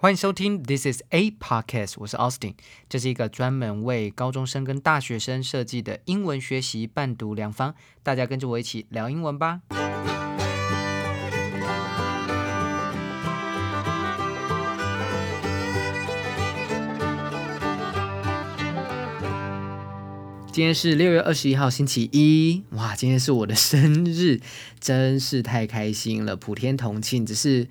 欢迎收听 This is a podcast，我是 Austin，这是一个专门为高中生跟大学生设计的英文学习伴读良方，大家跟着我一起聊英文吧。今天是六月二十一号，星期一，哇，今天是我的生日，真是太开心了，普天同庆。只是。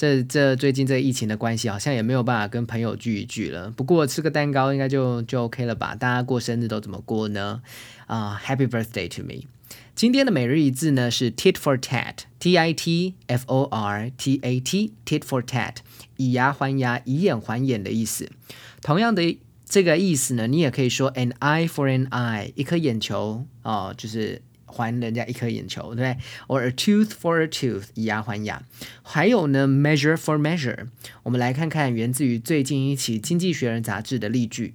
这这最近这疫情的关系，好像也没有办法跟朋友聚一聚了。不过吃个蛋糕应该就就 OK 了吧？大家过生日都怎么过呢？啊，Happy birthday to me！今天的每日一字呢是 tit for tat，T I T F O R T A T，tit for tat，以牙还牙，以眼还眼的意思。同样的这个意思呢，你也可以说 an eye for an eye，一颗眼球哦，就是。还人家一颗眼球，对不对？or a tooth for a tooth，以牙还牙。还有呢，measure for measure。我们来看看源自于最近一期《经济学人》杂志的例句。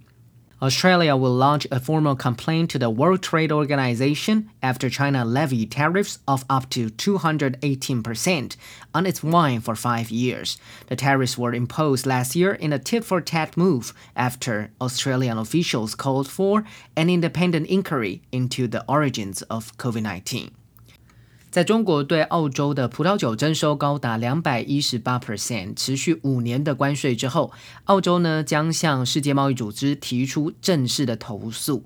Australia will launch a formal complaint to the World Trade Organization after China levied tariffs of up to 218% on its wine for five years. The tariffs were imposed last year in a tit for tat move after Australian officials called for an independent inquiry into the origins of COVID 19. 在中国对澳洲的葡萄酒征收高达两百一十八 percent，持续五年的关税之后，澳洲呢将向世界贸易组织提出正式的投诉。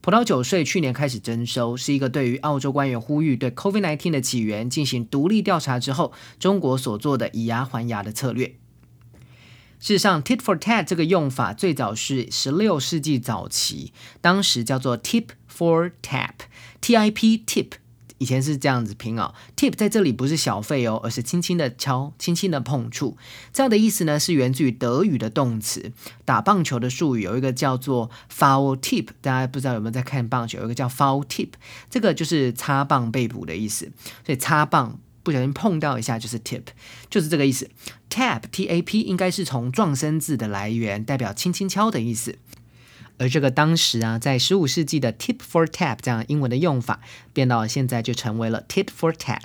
葡萄酒税去年开始征收，是一个对于澳洲官员呼吁对 COVID-19 的起源进行独立调查之后，中国所做的以牙还牙的策略。事实上，tit for tat 这个用法最早是十六世纪早期，当时叫做 tip for tap，T-I-P tip。以前是这样子拼哦，tip 在这里不是小费哦，而是轻轻的敲，轻轻的碰触。这样的意思呢，是源自于德语的动词。打棒球的术语有一个叫做 foul tip，大家不知道有没有在看棒球？有一个叫 foul tip，这个就是擦棒被捕的意思。所以擦棒不小心碰到一下就是 tip，就是这个意思。tap t a p 应该是从撞声字的来源，代表轻轻敲的意思。而这个当时啊，在十五世纪的 tip for tap 这样英文的用法，变到现在就成为了 tit for tat。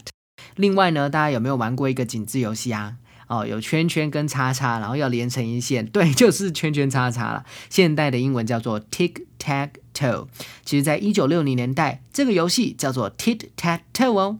另外呢，大家有没有玩过一个井字游戏啊？哦，有圈圈跟叉叉，然后要连成一线，对，就是圈圈叉叉了。现代的英文叫做 tic tac toe。其实，在一九六零年代，这个游戏叫做 tit tat toe 哦。